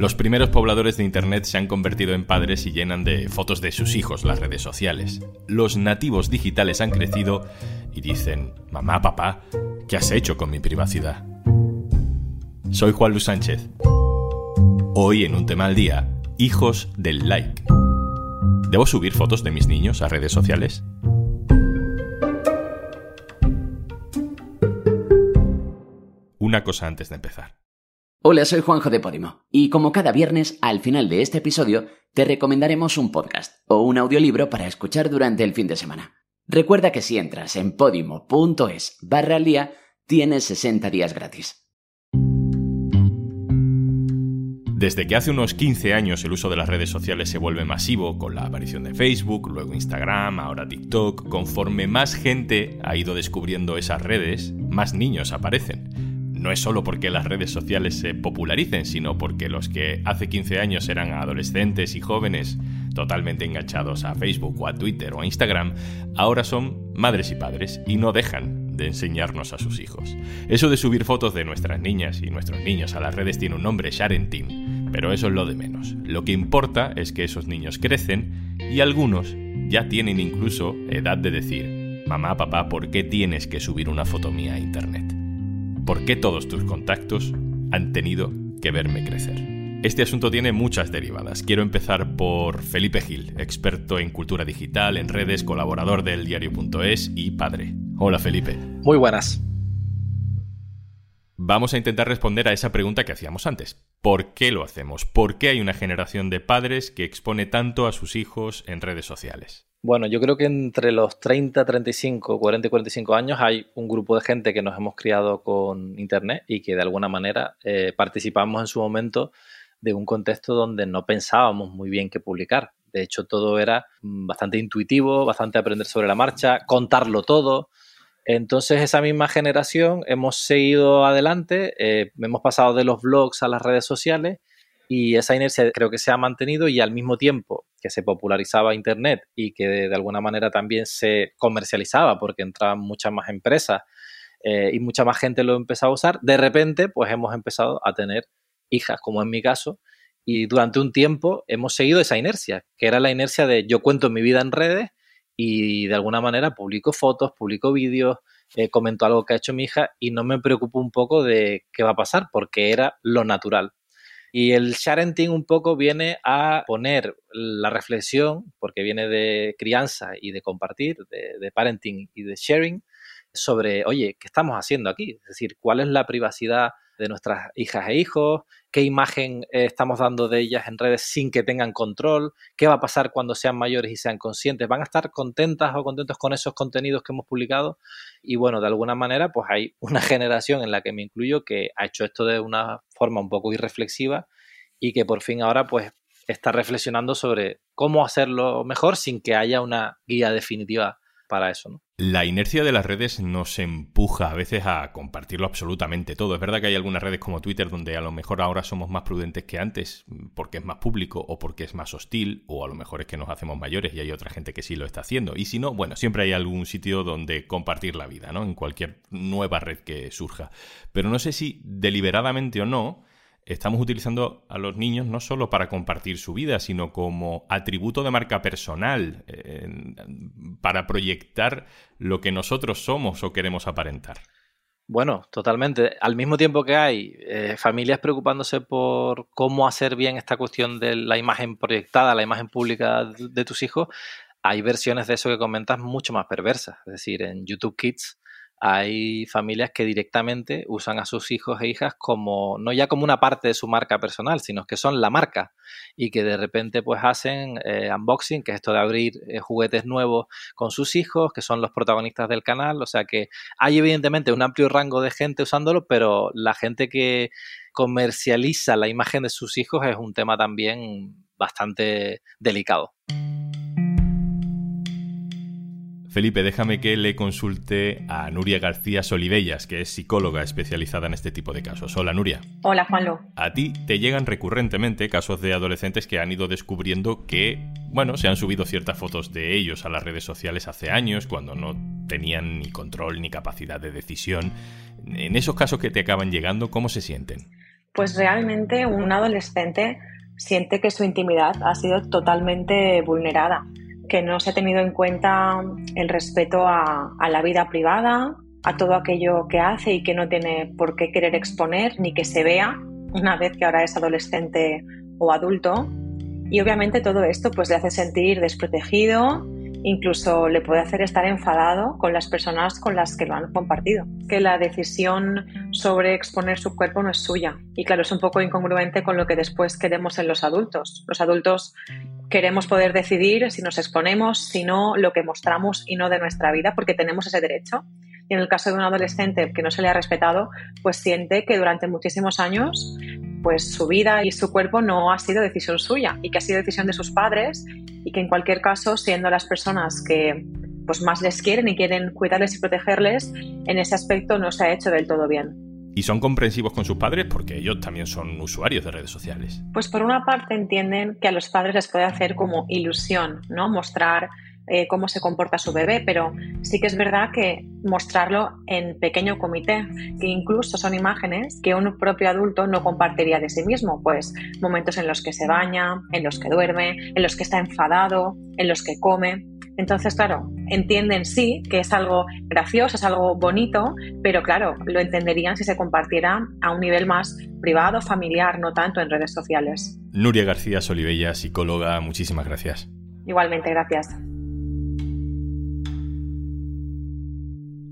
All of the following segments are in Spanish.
Los primeros pobladores de Internet se han convertido en padres y llenan de fotos de sus hijos las redes sociales. Los nativos digitales han crecido y dicen, mamá, papá, ¿qué has hecho con mi privacidad? Soy Juan Luis Sánchez. Hoy en un tema al día, hijos del like. ¿Debo subir fotos de mis niños a redes sociales? Una cosa antes de empezar. Hola, soy Juanjo de Podimo, y como cada viernes, al final de este episodio, te recomendaremos un podcast o un audiolibro para escuchar durante el fin de semana. Recuerda que si entras en podimo.es barra al día, tienes 60 días gratis. Desde que hace unos 15 años el uso de las redes sociales se vuelve masivo, con la aparición de Facebook, luego Instagram, ahora TikTok, conforme más gente ha ido descubriendo esas redes, más niños aparecen no es solo porque las redes sociales se popularicen, sino porque los que hace 15 años eran adolescentes y jóvenes totalmente enganchados a Facebook o a Twitter o a Instagram, ahora son madres y padres y no dejan de enseñarnos a sus hijos. Eso de subir fotos de nuestras niñas y nuestros niños a las redes tiene un nombre, Sharenting, pero eso es lo de menos. Lo que importa es que esos niños crecen y algunos ya tienen incluso edad de decir, mamá, papá, ¿por qué tienes que subir una foto mía a Internet? ¿Por qué todos tus contactos han tenido que verme crecer? Este asunto tiene muchas derivadas. Quiero empezar por Felipe Gil, experto en cultura digital, en redes, colaborador del diario.es y padre. Hola Felipe. Muy buenas. Vamos a intentar responder a esa pregunta que hacíamos antes. ¿Por qué lo hacemos? ¿Por qué hay una generación de padres que expone tanto a sus hijos en redes sociales? Bueno, yo creo que entre los 30, 35, 40 y 45 años hay un grupo de gente que nos hemos criado con Internet y que de alguna manera eh, participamos en su momento de un contexto donde no pensábamos muy bien qué publicar. De hecho, todo era mm, bastante intuitivo, bastante aprender sobre la marcha, contarlo todo. Entonces, esa misma generación hemos seguido adelante, eh, hemos pasado de los blogs a las redes sociales y esa inercia creo que se ha mantenido y al mismo tiempo que se popularizaba Internet y que de, alguna manera también se comercializaba porque entraban muchas más empresas eh, y mucha más gente lo empezaba a usar, de repente pues hemos empezado a tener hijas, como en mi caso, y durante un tiempo hemos seguido esa inercia, que era la inercia de yo cuento mi vida en redes y de alguna manera publico fotos, publico vídeos, eh, comento algo que ha hecho mi hija y no me preocupo un poco de qué va a pasar porque era lo natural. Y el sharenting un poco viene a poner la reflexión, porque viene de crianza y de compartir, de, parenting y de sharing, sobre, oye, ¿qué estamos haciendo aquí? Es decir, ¿cuál es la privacidad de nuestras hijas e hijos, qué imagen eh, estamos dando de ellas en redes sin que tengan control, qué va a pasar cuando sean mayores y sean conscientes, van a estar contentas o contentos con esos contenidos que hemos publicado y bueno, de alguna manera pues hay una generación en la que me incluyo que ha hecho esto de una forma un poco irreflexiva y que por fin ahora pues está reflexionando sobre cómo hacerlo mejor sin que haya una guía definitiva para eso. ¿no? La inercia de las redes nos empuja a veces a compartirlo absolutamente todo. Es verdad que hay algunas redes como Twitter donde a lo mejor ahora somos más prudentes que antes porque es más público o porque es más hostil o a lo mejor es que nos hacemos mayores y hay otra gente que sí lo está haciendo. Y si no, bueno, siempre hay algún sitio donde compartir la vida, ¿no? En cualquier nueva red que surja. Pero no sé si deliberadamente o no, estamos utilizando a los niños no solo para compartir su vida, sino como atributo de marca personal, para proyectar lo que nosotros somos o queremos aparentar. Bueno, totalmente. Al mismo tiempo que hay eh, familias preocupándose por cómo hacer bien esta cuestión de la imagen proyectada, la imagen pública de tus hijos, hay versiones de eso que comentas mucho más perversas. Es decir, en YouTube Kids hay familias que directamente usan a sus hijos e hijas como, no ya como una parte de su marca personal, sino que son la marca y que de repente pues hacen eh, unboxing, que es esto de abrir eh, juguetes nuevos con sus hijos, que son los protagonistas del canal, o sea que hay evidentemente un amplio rango de gente usándolo, pero la gente que comercializa la imagen de sus hijos es un tema también bastante delicado. Felipe, déjame que le consulte a Nuria García Solibellas, que es psicóloga especializada en este tipo de casos. Hola, Nuria. Hola, Juanlo. A ti te llegan recurrentemente casos de adolescentes que han ido descubriendo que, bueno, se han subido ciertas fotos de ellos a las redes sociales hace años, cuando no tenían ni control ni capacidad de decisión. En esos casos que te acaban llegando, ¿cómo se sienten? Pues realmente un adolescente siente que su intimidad ha sido totalmente vulnerada, que no se ha tenido en cuenta el respeto a, la vida privada, a todo aquello que hace y que no tiene por qué querer exponer ni que se vea una vez que ahora es adolescente o adulto. Y obviamente todo esto pues le hace sentir desprotegido, incluso le puede hacer estar enfadado con las personas con las que lo han compartido. Que la decisión sobre exponer su cuerpo no es suya. Y claro, es un poco incongruente con lo que después queremos en los adultos. Los adultos queremos poder decidir si nos exponemos, si no, lo que mostramos y no de nuestra vida, porque tenemos ese derecho. Y en el caso de un adolescente que no se le ha respetado, pues siente que durante muchísimos años pues su vida y su cuerpo no ha sido decisión suya y que ha sido decisión de sus padres y que en cualquier caso, siendo las personas que pues más les quieren y quieren cuidarles y protegerles, en ese aspecto no se ha hecho del todo bien. ¿Y son comprensivos con sus padres? Porque ellos también son usuarios de redes sociales. Pues por una parte entienden que a los padres les puede hacer como ilusión, ¿no? Mostrar eh, cómo se comporta su bebé, pero sí que es verdad que mostrarlo en pequeño comité, que incluso son imágenes que un propio adulto no compartiría de sí mismo, pues momentos en los que se baña, en los que duerme, en los que está enfadado, en los que come. Entonces, claro, entienden sí que es algo gracioso, es algo bonito, pero claro, lo entenderían si se compartiera a un nivel más privado, familiar, no tanto en redes sociales. Nuria García Solivella, psicóloga, muchísimas gracias. Igualmente, gracias.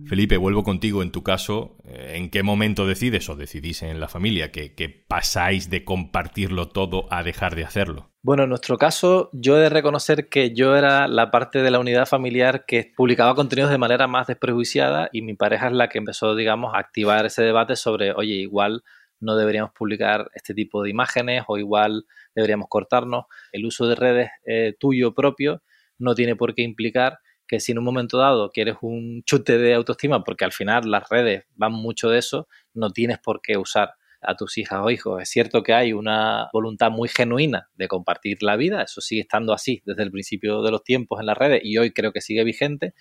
Felipe, vuelvo contigo en tu caso. Eh, ¿En qué momento decides o decidís en la familia que, pasáis de compartirlo todo a dejar de hacerlo? Bueno, en nuestro caso, yo he de reconocer que yo era la parte de la unidad familiar que publicaba contenidos de manera más desprejuiciada y mi pareja es la que empezó, digamos, a activar ese debate sobre, oye, igual no deberíamos publicar este tipo de imágenes o igual deberíamos cortarnos. El uso de redes eh, tuyo propio no tiene por qué implicar que si en un momento dado quieres un chute de autoestima, porque al final las redes van mucho de eso, no tienes por qué usar a tus hijas o hijos. Es cierto que hay una voluntad muy genuina de compartir la vida, eso sigue estando así desde el principio de los tiempos en las redes y hoy creo que sigue vigente,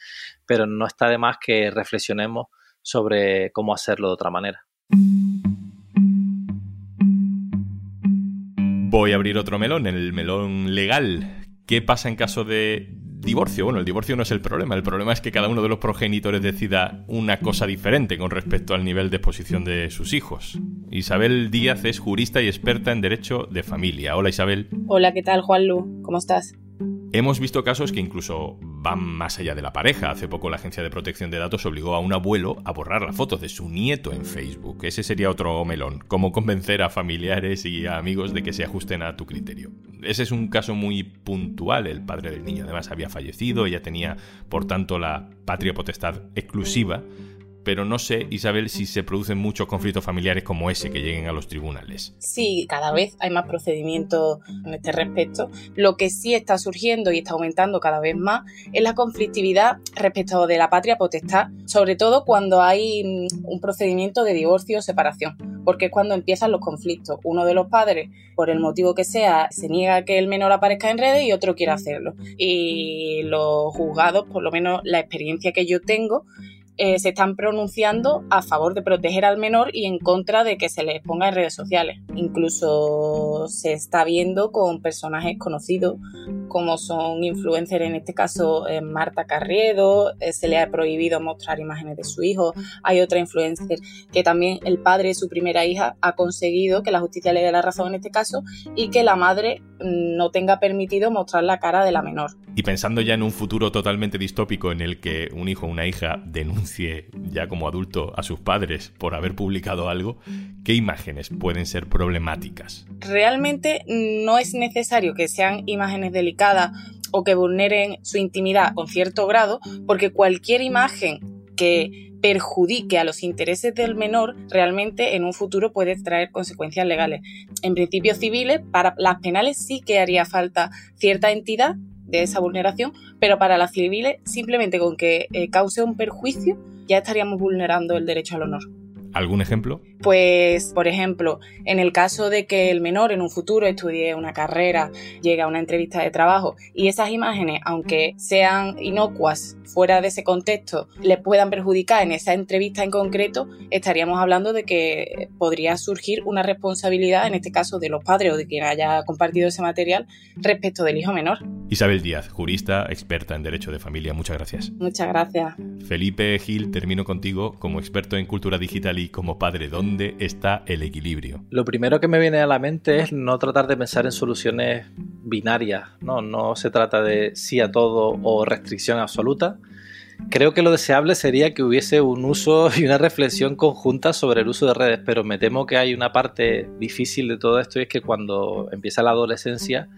pero no está de más que reflexionemos sobre cómo hacerlo de otra manera. Voy a abrir otro melón, el melón legal. ¿Qué pasa en caso de divorcio. Bueno, el divorcio no es el problema. El problema es que cada uno de los progenitores decida una cosa diferente con respecto al nivel de exposición de sus hijos. Isabel Díaz es jurista y experta en derecho de familia. Hola Isabel. Hola, ¿qué tal Juanlu? ¿Cómo estás? Hemos visto casos que incluso van más allá de la pareja. Hace poco la Agencia de Protección de Datos obligó a un abuelo a borrar la foto de su nieto en Facebook. Ese sería otro melón. Cómo convencer a familiares y a amigos de que se ajusten a tu criterio. Ese es un caso muy puntual. El padre del niño además había fallecido, ella tenía por tanto la patria potestad exclusiva pero no sé, Isabel, si se producen muchos conflictos familiares como ese que lleguen a los tribunales. Sí, cada vez hay más procedimientos en este respecto. Lo que sí está surgiendo y está aumentando cada vez más es la conflictividad respecto de la patria potestad, sobre todo cuando hay mm, un procedimiento de divorcio o separación, porque es cuando empiezan los conflictos. Uno de los padres, por el motivo que sea, se niega que el menor aparezca en redes y otro quiere hacerlo. Y los juzgados, por lo menos la experiencia que yo tengo, eh, se están pronunciando a favor de proteger al menor y en contra de que se le ponga en redes sociales. Incluso se está viendo con personajes conocidos como son influencers, en este caso eh, Marta Carriedo, eh, se le ha prohibido mostrar imágenes de su hijo. Hay otra influencer que también el padre de su primera hija ha conseguido que la justicia le dé la razón en este caso y que la madre mm, no tenga permitido mostrar la cara de la menor. Y pensando ya en un futuro totalmente distópico en el que un hijo o una hija denuncie ya como adulto a sus padres por haber publicado algo, ¿qué imágenes pueden ser problemáticas? Realmente no es necesario que sean imágenes delicadas o que vulneren su intimidad con cierto grado, porque cualquier imagen que perjudique a los intereses del menor, realmente en un futuro puede traer consecuencias legales. En principios civiles, para las penales sí que haría falta cierta entidad de esa vulneración, pero para las civiles simplemente con que eh, cause un perjuicio ya estaríamos vulnerando el derecho al honor. ¿Algún ejemplo? Pues, por ejemplo, en el caso de que el menor en un futuro estudie una carrera, llegue a una entrevista de trabajo y esas imágenes, aunque sean inocuas fuera de ese contexto, le puedan perjudicar en esa entrevista en concreto, estaríamos hablando de que podría surgir una responsabilidad, en este caso de los padres o de quien haya compartido ese material, respecto del hijo menor. Isabel Díaz, jurista, experta en Derecho de Familia, muchas gracias. Muchas gracias. Felipe Gil, termino contigo como experto en cultura digital y como padre. ¿Dónde está el equilibrio? Lo primero que me viene a la mente es no tratar de pensar en soluciones binarias. No, no se trata de sí a todo o restricción absoluta. Creo que lo deseable sería que hubiese un uso y una reflexión conjunta sobre el uso de redes, pero me temo que hay una parte difícil de todo esto y es que cuando empieza la adolescencia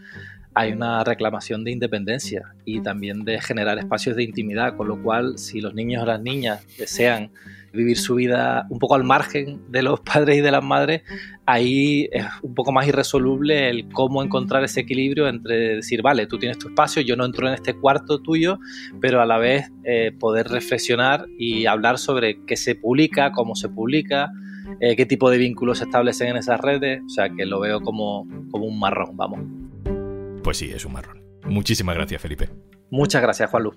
hay una reclamación de independencia y también de generar espacios de intimidad, con lo cual si los niños o las niñas desean vivir su vida un poco al margen de los padres y de las madres, ahí es un poco más irresoluble el cómo encontrar ese equilibrio entre decir, vale, tú tienes tu espacio, yo no entro en este cuarto tuyo, pero a la vez eh, poder reflexionar y hablar sobre qué se publica, cómo se publica, eh, qué tipo de vínculos se establecen en esas redes, o sea que lo veo como, como un marrón, vamos. Pues sí, es un marrón. Muchísimas gracias, Felipe. Muchas gracias, Juanlu.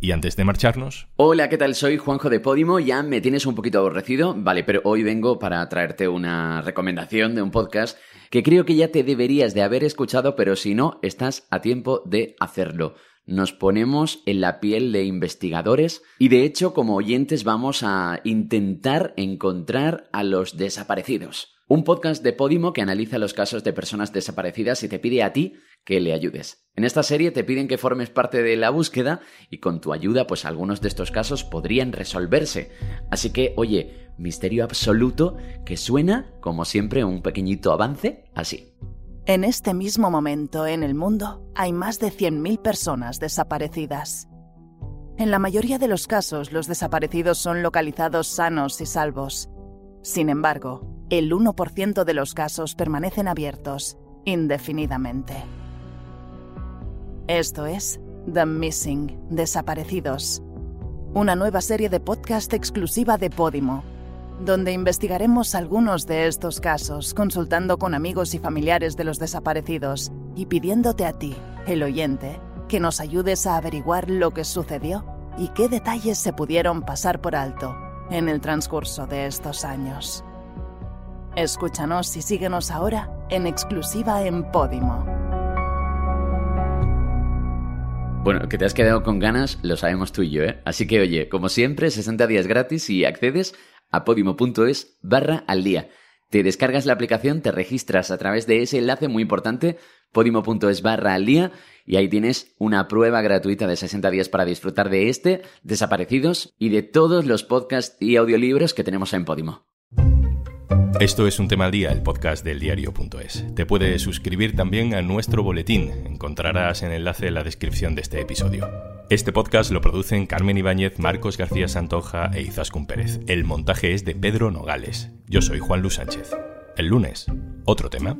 Y antes de marcharnos... Hola, ¿qué tal? Soy Juanjo de Podimo. Ya me tienes un poquito aborrecido, vale, pero hoy vengo para traerte una recomendación de un podcast que creo que ya te deberías de haber escuchado, pero si no, estás a tiempo de hacerlo. Nos ponemos en la piel de investigadores y de hecho como oyentes vamos a intentar encontrar a los desaparecidos. Un podcast de Podimo que analiza los casos de personas desaparecidas y te pide a ti que le ayudes. En esta serie te piden que formes parte de la búsqueda y con tu ayuda pues algunos de estos casos podrían resolverse. Así que, oye, misterio absoluto que suena, como siempre, un pequeñito avance así. En este mismo momento en el mundo hay más de 100.000 personas desaparecidas. En la mayoría de los casos los desaparecidos son localizados sanos y salvos. Sin embargo, el 1% de los casos permanecen abiertos indefinidamente. Esto es The Missing, Desaparecidos, una nueva serie de podcast exclusiva de Podimo, donde investigaremos algunos de estos casos consultando con amigos y familiares de los desaparecidos y pidiéndote a ti, el oyente, que nos ayudes a averiguar lo que sucedió y qué detalles se pudieron pasar por alto en el transcurso de estos años. Escúchanos y síguenos ahora en exclusiva en Podimo. Bueno, que te has quedado con ganas, lo sabemos tú y yo, ¿eh? Así que oye, como siempre, 60 días gratis y accedes a podimo.es barra al día. Te descargas la aplicación, te registras a través de ese enlace muy importante, podimo.es barra al día, y ahí tienes una prueba gratuita de 60 días para disfrutar de este, Desaparecidos, y de todos los podcasts y audiolibros que tenemos en Podimo. Esto es un tema al día, el podcast del diario.es. Te puedes suscribir también a nuestro boletín. Encontrarás el enlace en la descripción de este episodio. Este podcast lo producen Carmen Ibáñez, Marcos García Santoja e Izaskun Pérez. El montaje es de Pedro Nogales. Yo soy Juan Luis Sánchez. El lunes, otro tema.